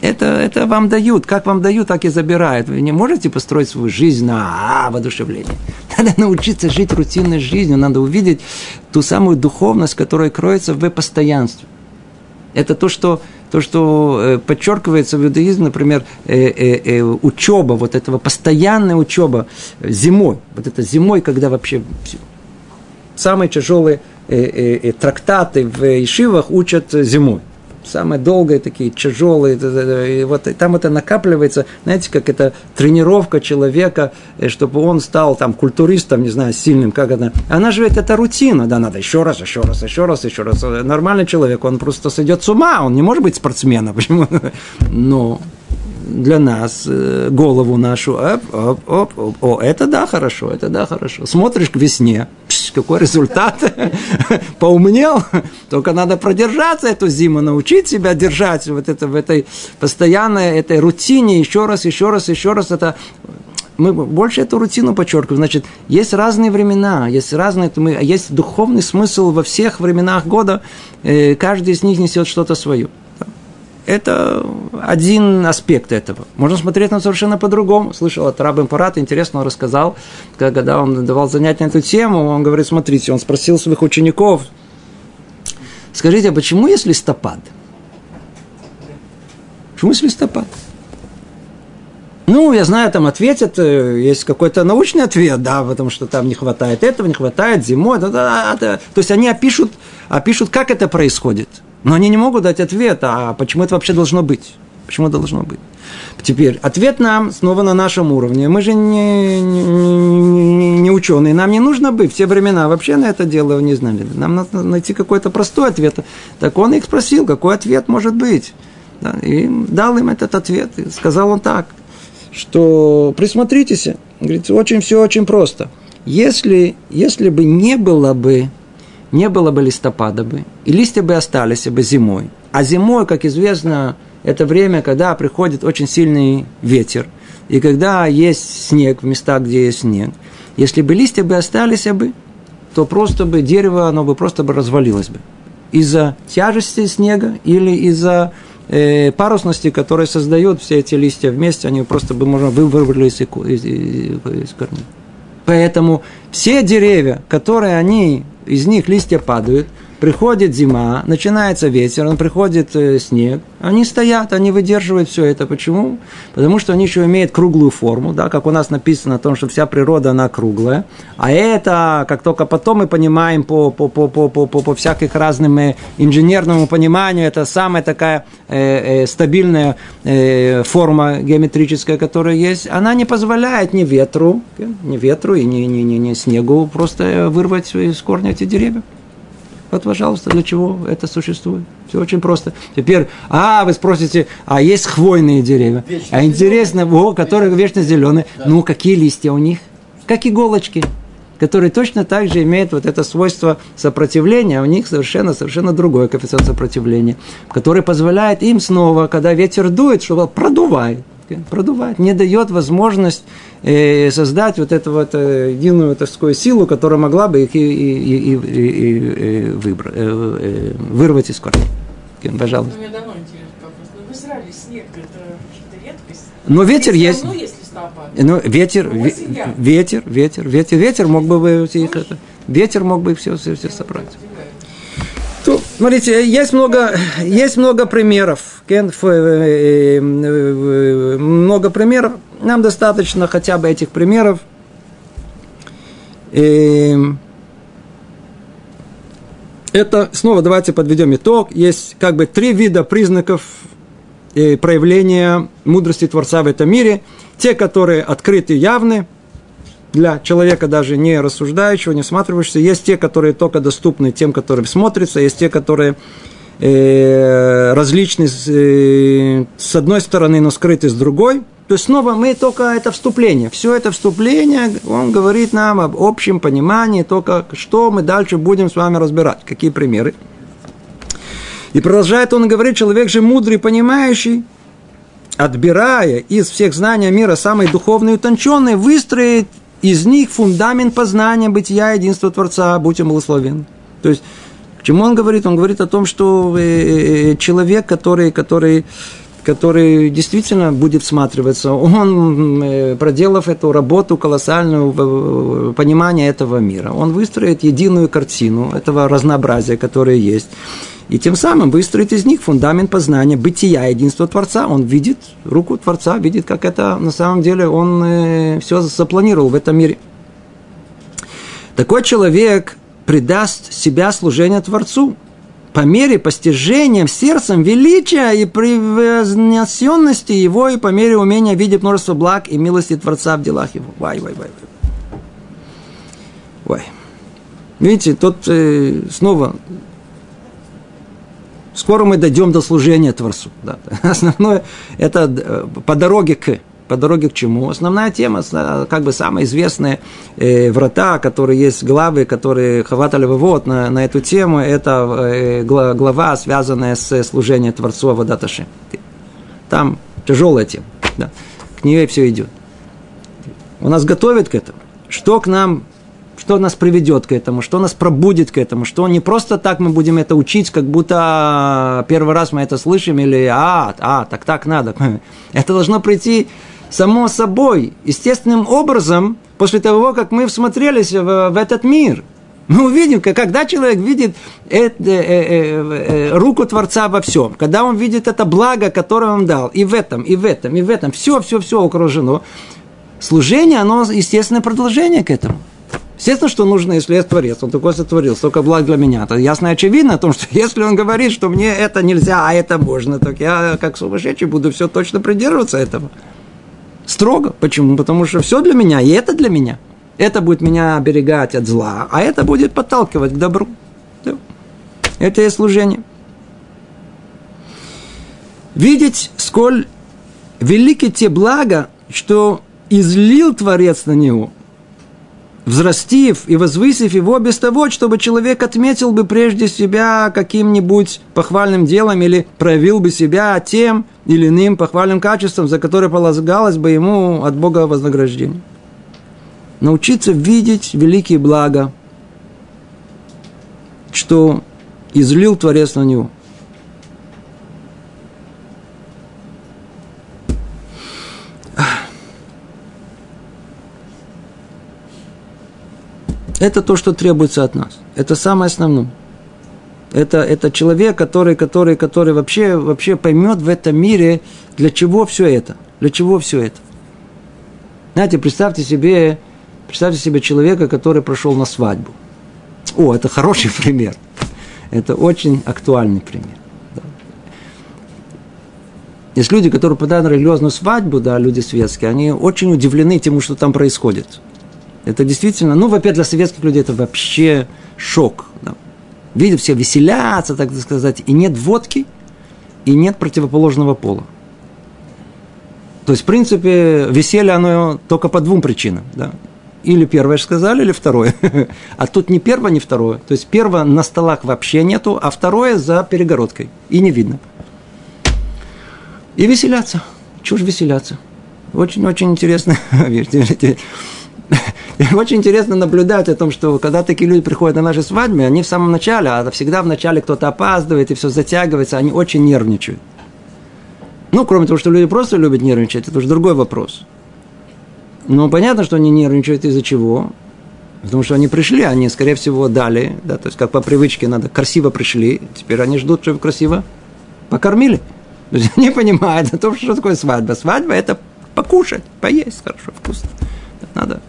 Это, это вам дают. Как вам дают, так и забирают. Вы не можете построить свою жизнь на а, воодушевление. Надо научиться жить рутинной жизнью. Надо увидеть ту самую духовность, которая кроется в постоянстве. Это то, что, то, что э, подчеркивается в иудаизме, например, э, э, учеба, вот этого постоянная учеба зимой. Вот это зимой, когда вообще самые тяжелые Э, э, э, трактаты в Ишивах учат зимой. Самые долгие такие, тяжелые, и вот там это накапливается, знаете, как это тренировка человека, чтобы он стал там культуристом, не знаю, сильным, как это. Она же ведь это рутина, да, надо еще раз, еще раз, еще раз, еще раз. Нормальный человек, он просто сойдет с ума, он не может быть спортсменом, почему? Но для нас голову нашу, оп, оп, оп, о, это да, хорошо, это да, хорошо. Смотришь к весне, какой результат, поумнел, только надо продержаться эту зиму, научить себя держать вот это, в этой постоянной этой рутине, еще раз, еще раз, еще раз, это мы больше эту рутину подчеркиваем. Значит, есть разные времена, есть разные, есть духовный смысл во всех временах года, э, каждый из них несет что-то свое. Это один аспект этого. Можно смотреть на совершенно по-другому. Слышал от Раба Парата, интересно, он рассказал, когда он давал занятия на эту тему, он говорит, смотрите, он спросил своих учеников, скажите, а почему есть листопад? Почему есть листопад? Ну, я знаю, там ответят, э, есть какой-то научный ответ, да, потому что там не хватает этого, не хватает зимой. Да, да, да. То есть они опишут, опишут, как это происходит. Но они не могут дать ответ, а почему это вообще должно быть? Почему должно быть? Теперь, ответ нам снова на нашем уровне. Мы же не, не, не ученые, нам не нужно быть. В те времена вообще на это дело не знали. Нам надо найти какой-то простой ответ. Так он их спросил, какой ответ может быть. Да, и дал им этот ответ. И сказал он так – что присмотритесь, говорит, очень все очень просто. Если, если бы не было бы, не было бы листопада бы, и листья бы остались бы зимой, а зимой, как известно, это время, когда приходит очень сильный ветер, и когда есть снег в местах, где есть снег, если бы листья бы остались бы, то просто бы дерево, оно бы просто бы развалилось бы. Из-за тяжести снега или из-за э, парусности, которые создают все эти листья вместе, они просто бы можно вырвали из, из, из корней. Поэтому все деревья, которые они, из них листья падают – приходит зима, начинается ветер, он приходит э, снег, они стоят, они выдерживают все это. Почему? Потому что они еще имеют круглую форму, да, как у нас написано о том, что вся природа, она круглая. А это, как только потом мы понимаем по, по, по, по, по, по, по всяких разным э, инженерному пониманию, это самая такая э, э, стабильная э, форма геометрическая, которая есть, она не позволяет ни ветру, ни ветру и ни, ни, ни, ни снегу просто вырвать из корня эти деревья. Вот, пожалуйста, для чего это существует. Все очень просто. Теперь, а, вы спросите, а есть хвойные деревья? Вечно а интересно, о, которые вечно зеленые. Да. Ну, какие листья у них? Как иголочки которые точно так же имеют вот это свойство сопротивления, а у них совершенно, совершенно другой коэффициент сопротивления, который позволяет им снова, когда ветер дует, чтобы продувает продувает, не дает возможность э, создать вот эту вот э, единую так сказать, силу, которая могла бы их и, и, и, и, и э, э, вырвать из корня. Пожалуйста. Ну, давно интересный ну, снег, это редкость. Но ветер есть. есть ну, ветер, ну, ветер, ветер, ветер, ветер мог бы их это, ветер мог бы все, все, все собрать. Смотрите, есть много, есть много примеров. Э, э, э, много примеров. Нам достаточно хотя бы этих примеров. Это, снова давайте подведем итог. Есть как бы три вида признаков проявления мудрости Творца в этом мире. Те, которые открыты, явны, для человека даже не рассуждающего, не всматривающегося. Есть те, которые только доступны тем, которым смотрятся, есть те, которые э, различны э, с одной стороны, но скрыты с другой. То есть снова мы только это вступление. Все это вступление, он говорит нам об общем понимании, только что мы дальше будем с вами разбирать. Какие примеры. И продолжает он говорить, человек же мудрый, понимающий, отбирая из всех знаний мира самые духовные и утонченные, выстроит из них фундамент познания бытия единства Творца, будь он благословен. То есть, к чему он говорит? Он говорит о том, что э, э, э, человек, который, который, который действительно будет всматриваться, он, проделав эту работу колоссальную понимания этого мира, он выстроит единую картину этого разнообразия, которое есть. И тем самым выстроит из них фундамент познания бытия, единства Творца. Он видит руку Творца, видит, как это на самом деле он э, все запланировал в этом мире. Такой человек предаст себя служению Творцу по мере постижения сердцем величия и превознесенности его и по мере умения видеть множество благ и милости Творца в делах его. Вай, вай, вай, вай. Вай. Видите, тут э, снова Скоро мы дойдем до служения Творцу. Да. Основное – это э, по дороге к. По дороге к чему? Основная тема, как бы самая известная э, врата, которые есть главы, которые хватали вывод на, на эту тему, это э, глава, связанная с служением Творцу Авадаташи. Там тяжелая тема. Да. К ней все идет. У нас готовят к этому. Что к нам что нас приведет к этому, что нас пробудит к этому, что не просто так мы будем это учить, как будто первый раз мы это слышим, или а, а, так так надо. Это должно прийти само собой, естественным образом, после того, как мы всмотрелись в, в этот мир. Мы увидим, когда человек видит это, э, э, э, руку Творца во всем, когда он видит это благо, которое он дал, и в этом, и в этом, и в этом, все, все, все окружено. Служение, оно естественное продолжение к этому. Естественно, что нужно, если я творец, он такой сотворил, столько благ для меня. Это ясно и очевидно о том, что если он говорит, что мне это нельзя, а это можно, так я как сумасшедший буду все точно придерживаться этого. Строго. Почему? Потому что все для меня, и это для меня. Это будет меня оберегать от зла, а это будет подталкивать к добру. Это и служение. Видеть, сколь велики те блага, что излил Творец на него, взрастив и возвысив его без того, чтобы человек отметил бы прежде себя каким-нибудь похвальным делом или проявил бы себя тем или иным похвальным качеством, за которое полагалось бы ему от Бога вознаграждение. Научиться видеть великие блага, что излил Творец на него – Это то, что требуется от нас. Это самое основное. Это, это человек, который, который, который вообще, вообще поймет в этом мире, для чего все это. Для чего все это. Знаете, представьте себе, представьте себе человека, который прошел на свадьбу. О, это хороший пример. Это очень актуальный пример. Да. Есть люди, которые попадают на религиозную свадьбу, да, люди светские, они очень удивлены тем, что там происходит. Это действительно, ну, во-первых, для советских людей это вообще шок. Да. Видят, все веселятся, так сказать, и нет водки, и нет противоположного пола. То есть, в принципе, веселье оно только по двум причинам. Да. Или первое сказали, или второе. А тут ни первое, ни второе. То есть, первое на столах вообще нету, а второе за перегородкой. И не видно. И веселяться. Чушь веселяться. Очень-очень интересно. очень интересно наблюдать о том, что когда такие люди приходят на наши свадьбы, они в самом начале, а всегда в начале кто-то опаздывает и все затягивается, они очень нервничают. Ну, кроме того, что люди просто любят нервничать, это уже другой вопрос. Но понятно, что они нервничают из-за чего? Потому что они пришли, они, скорее всего, дали, да, то есть как по привычке надо, красиво пришли, теперь они ждут, чтобы красиво покормили. То есть они понимают о том, что такое свадьба. Свадьба – это покушать, поесть хорошо, вкусно. Надо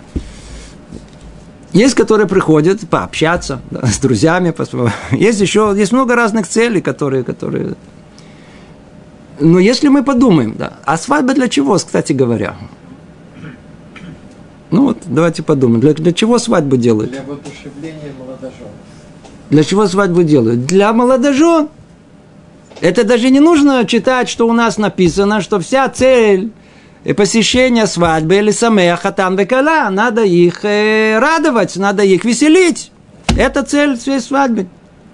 есть, которые приходят пообщаться да, с друзьями. Есть еще, есть много разных целей, которые, которые... Но если мы подумаем, да, а свадьба для чего, кстати говоря? Ну вот, давайте подумаем, для, для чего свадьбу делают? Для воодушевления молодожен. Для чего свадьбу делают? Для молодожен. Это даже не нужно читать, что у нас написано, что вся цель и посещение свадьбы или самея хатан векала. Надо их э, радовать, надо их веселить. Это цель всей свадьбы.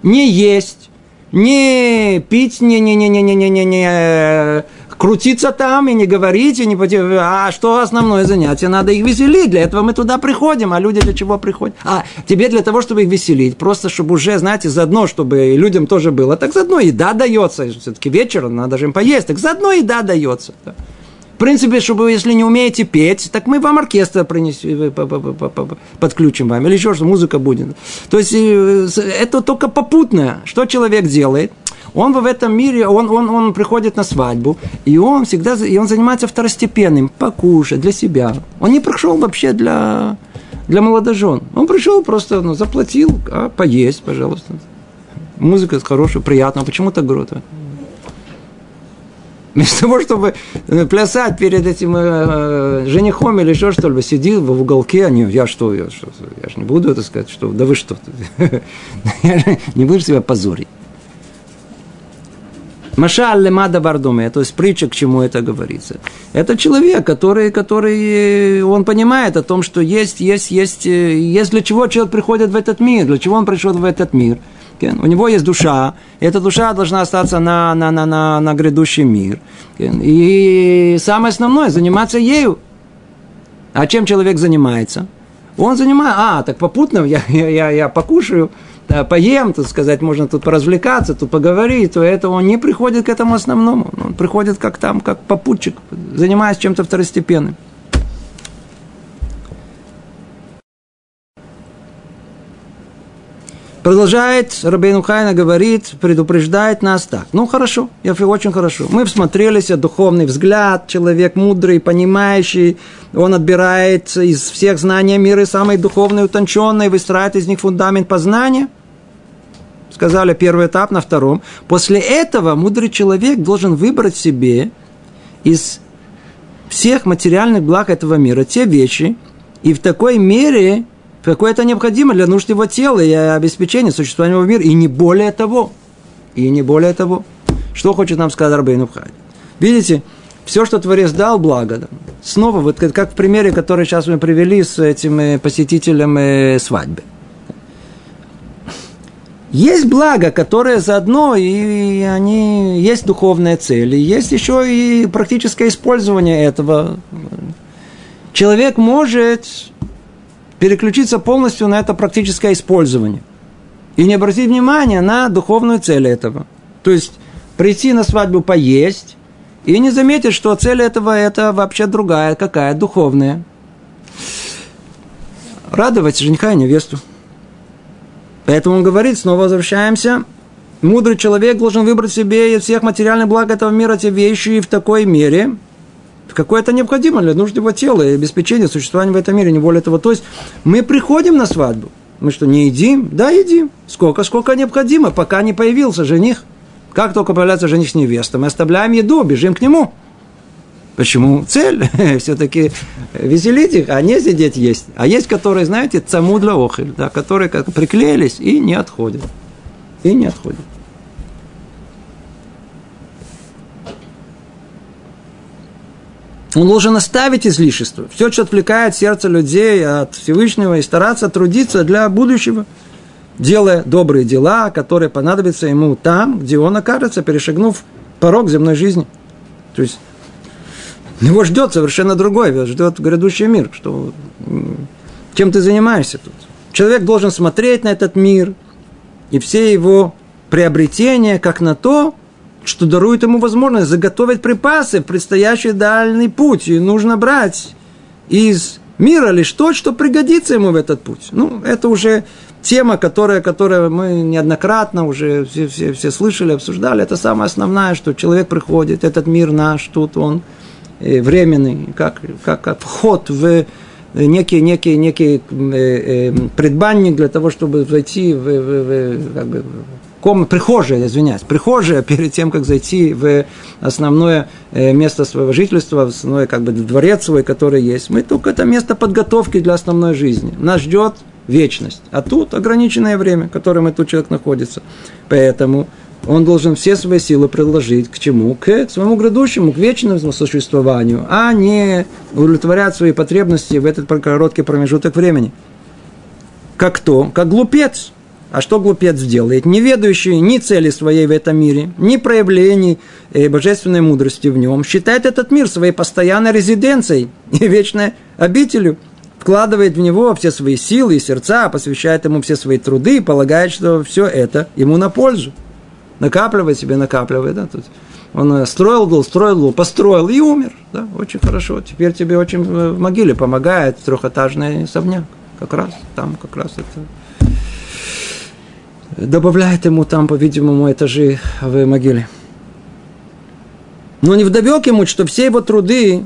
Не есть, не пить, не, не, не, не, не, не, не, не э, крутиться там и не говорить, и не а что основное занятие? Надо их веселить. Для этого мы туда приходим. А люди для чего приходят? А тебе для того, чтобы их веселить, просто чтобы уже, знаете, заодно, чтобы людям тоже было. Так заодно еда дается. Все-таки вечером надо же им поесть. Так заодно еда дается. Принципе, чтобы если не умеете петь, так мы вам оркестр принесем, подключим вам, или еще что, музыка будет. То есть э, это только попутное. Что человек делает? Он в этом мире, он, он, он приходит на свадьбу, и он всегда и он занимается второстепенным, покушать для себя. Он не пришел вообще для, для молодожен. Он пришел просто, ну, заплатил, а поесть, пожалуйста. Музыка хорошая, приятная. Почему так говорят? Вместо того, чтобы э, плясать перед этим э, женихом или еще что-либо, сидел в уголке, они, я что, я, что, я же не буду это сказать, что, да вы что, я же не буду себя позорить. Машаль лемада бардуме, то есть притча, к чему это говорится. Это человек, который, который, он понимает о том, что есть, есть, есть, э, есть для чего человек приходит в этот мир, для чего он пришел в этот мир – у него есть душа, и эта душа должна остаться на, на, на, на, на грядущий мир. И самое основное – заниматься ею. А чем человек занимается? Он занимает, а, так попутно я, я, я, я покушаю, да, поем, так сказать, можно тут поразвлекаться, тут поговорить, то это он не приходит к этому основному. Он приходит как там, как попутчик, занимаясь чем-то второстепенным. Продолжает Рабейну Хайна говорит, предупреждает нас так. Ну, хорошо, я очень хорошо. Мы всмотрелись, духовный взгляд, человек мудрый, понимающий, он отбирает из всех знаний мира самые духовные, утонченные, выстраивает из них фундамент познания. Сказали первый этап на втором. После этого мудрый человек должен выбрать себе из всех материальных благ этого мира те вещи, и в такой мере какое это необходимо для нужд его тела и обеспечения существования его мира, и не более того. И не более того. Что хочет нам сказать Рабейн Убхай? Видите, все, что Творец дал, благо. Снова, вот как в примере, который сейчас мы привели с этим э, посетителем э, свадьбы. Есть благо, которое заодно, и они есть духовные цели, есть еще и практическое использование этого. Человек может переключиться полностью на это практическое использование. И не обратить внимания на духовную цель этого. То есть прийти на свадьбу поесть и не заметить, что цель этого это вообще другая, какая, духовная. Радовать жениха и невесту. Поэтому он говорит, снова возвращаемся, мудрый человек должен выбрать себе из всех материальных благ этого мира те вещи и в такой мере, какое это необходимо для нужд его тела и обеспечения существования в этом мире, не более того. То есть мы приходим на свадьбу, мы что, не едим? Да, едим. Сколько, сколько необходимо, пока не появился жених. Как только появляется жених с невестой, мы оставляем еду, бежим к нему. Почему? Цель все-таки веселить их, а не сидеть есть. А есть, которые, знаете, цаму для охель, да, которые как приклеились и не отходят. И не отходят. Он должен оставить излишество. Все, что отвлекает сердце людей от Всевышнего, и стараться трудиться для будущего, делая добрые дела, которые понадобятся ему там, где он окажется, перешагнув порог земной жизни. То есть его ждет совершенно другой, его ждет грядущий мир, что чем ты занимаешься тут. Человек должен смотреть на этот мир и все его приобретения как на то, что дарует ему возможность заготовить припасы в предстоящий дальний путь. И нужно брать из мира лишь то, что пригодится ему в этот путь. Ну, это уже тема, которая, которая мы неоднократно уже все, все, все слышали, обсуждали. Это самое основное, что человек приходит, этот мир наш, тут он э, временный, как, как, как вход в некий, некий, некий э, э, предбанник для того, чтобы зайти в, в, в, как бы, ком, прихожая, извиняюсь, прихожая перед тем, как зайти в основное э, место своего жительства, в основной как бы дворец свой, который есть. Мы только это место подготовки для основной жизни. Нас ждет вечность. А тут ограниченное время, в котором этот человек находится. Поэтому он должен все свои силы предложить к чему? К своему грядущему, к вечному существованию, а не удовлетворять свои потребности в этот короткий промежуток времени. Как кто? Как глупец. А что глупец делает? Не ведающий ни цели своей в этом мире, ни проявлений э, божественной мудрости в нем, считает этот мир своей постоянной резиденцией и вечной обителю, вкладывает в него все свои силы и сердца, посвящает ему все свои труды и полагает, что все это ему на пользу. Накапливает себе, накапливает. Да, тут. Он э, строил дол, строил дол, построил и умер. Да, очень хорошо. Теперь тебе очень э, в могиле помогает трехэтажный особняк. Как раз там, как раз это добавляет ему там, по-видимому, этажи в могиле. Но не вдобек ему, что все его труды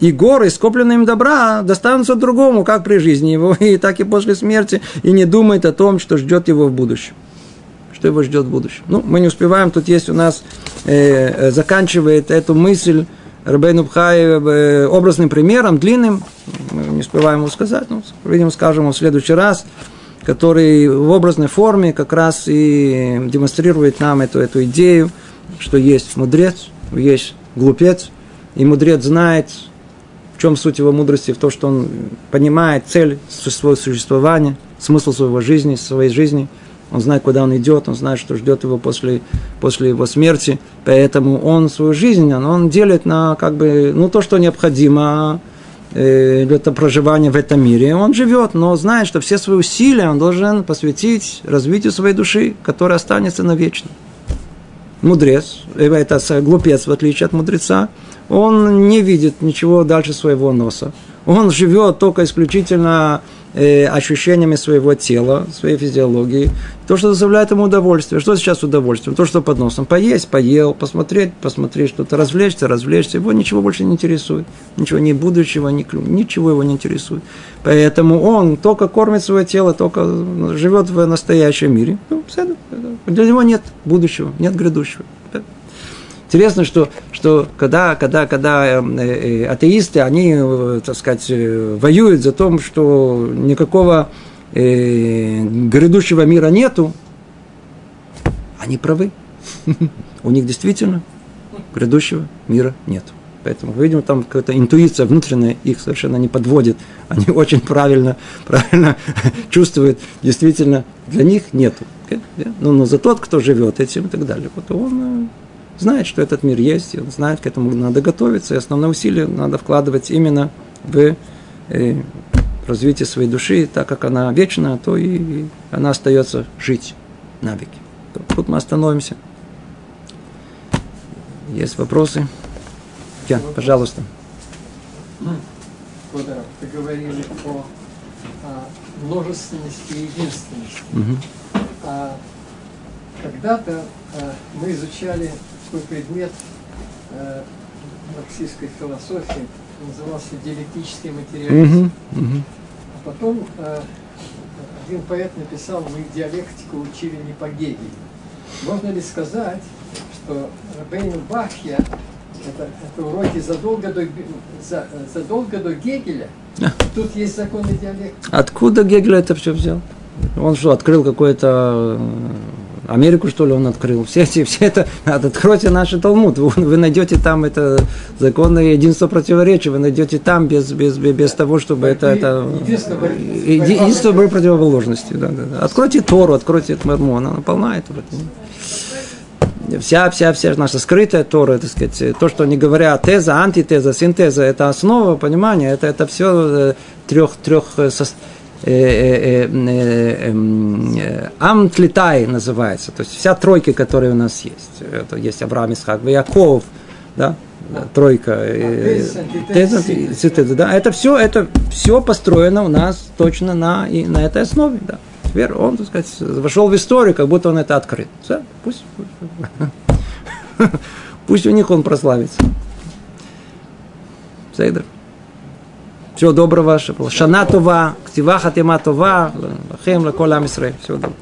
и горы, скопленные им добра, достанутся другому, как при жизни его, и так и после смерти, и не думает о том, что ждет его в будущем. Что его ждет в будущем. Ну, мы не успеваем, тут есть у нас, э, заканчивает эту мысль Рабейн Убхай э, образным примером, длинным, мы не успеваем его сказать, но, видимо, скажем в следующий раз – который в образной форме как раз и демонстрирует нам эту, эту идею, что есть мудрец, есть глупец, и мудрец знает, в чем суть его мудрости, в том, что он понимает цель своего существования, смысл своего жизни, своей жизни, он знает, куда он идет, он знает, что ждет его после, после его смерти, поэтому он свою жизнь, он делит на как бы, ну, то, что необходимо, э, для проживания в этом мире. Он живет, но знает, что все свои усилия он должен посвятить развитию своей души, которая останется навечно. Мудрец, э, это глупец, в отличие от мудреца, он не видит ничего дальше своего носа. Он живет только исключительно э, ощущениями своего тела, своей физиологии, то, что доставляет ему удовольствие. Что сейчас удовольствие? То, что под носом. Поесть, поел, посмотреть, посмотреть что-то, развлечься, развлечься. Его ничего больше не интересует. Ничего ни будущего, ни, ничего его не интересует. Поэтому он только кормит свое тело, только живет в настоящем мире. Ну, для него нет будущего, нет грядущего. Интересно, что, что когда, когда, когда э, э, атеисты, они, э, так сказать, воюют за то, что никакого э, грядущего мира нету, они правы. У них действительно грядущего мира нет. Поэтому, видимо, там какая-то интуиция внутренняя их совершенно не подводит. Они очень правильно, правильно чувствуют. Действительно, для них нету. Но, но за тот, кто живет этим и так далее, вот он знает, что этот мир есть, и он знает, к этому надо готовиться, и основное усилие надо вкладывать именно в э, развитие своей души, так как она вечна, то и она остается жить навеки. Тут мы остановимся. Есть вопросы? Я, пожалуйста. Куда вы говорили о, о множественности и единственности. Угу. А, когда-то а, мы изучали такой предмет э, марксистской философии, назывался диалектический материализм. Угу, угу. А потом э, один поэт написал, мы диалектику учили не по Гегелю. Можно ли сказать, что Рабейн Бахья это, это уроки задолго до, за, задолго до Гегеля. А. Тут есть законы диалекта. Откуда Гегель это все взял? Он что, открыл какое-то Америку, что ли, он открыл. Все эти, все это, откройте наш Талмуд, вы, вы найдете там это законное единство противоречия, вы найдете там без, без, без, без того, чтобы это... это единство противоположности. Да, да. Откройте Тору, откройте Мормон, она полна этого. Вся, вся, вся наша скрытая Тора, так сказать, то, что они говорят, теза, антитеза, синтеза, это основа понимания, это, это все трех, трех состояний Э, э, э, эм, Амтлитай называется, то есть вся тройка, которая у нас есть. Это есть Авраам, Исхак, Яков, да, тройка, да, это все, это все построено у нас точно на, и на этой основе, да. Теперь он, так сказать, вошел в историю, как будто он это открыт. Все, пусть, пусть у них он прославится. Сейдер. Всего доброго. Шана Това, Ктива Хатима Това, Лахем, Лаколам Исраиль. Всего доброго.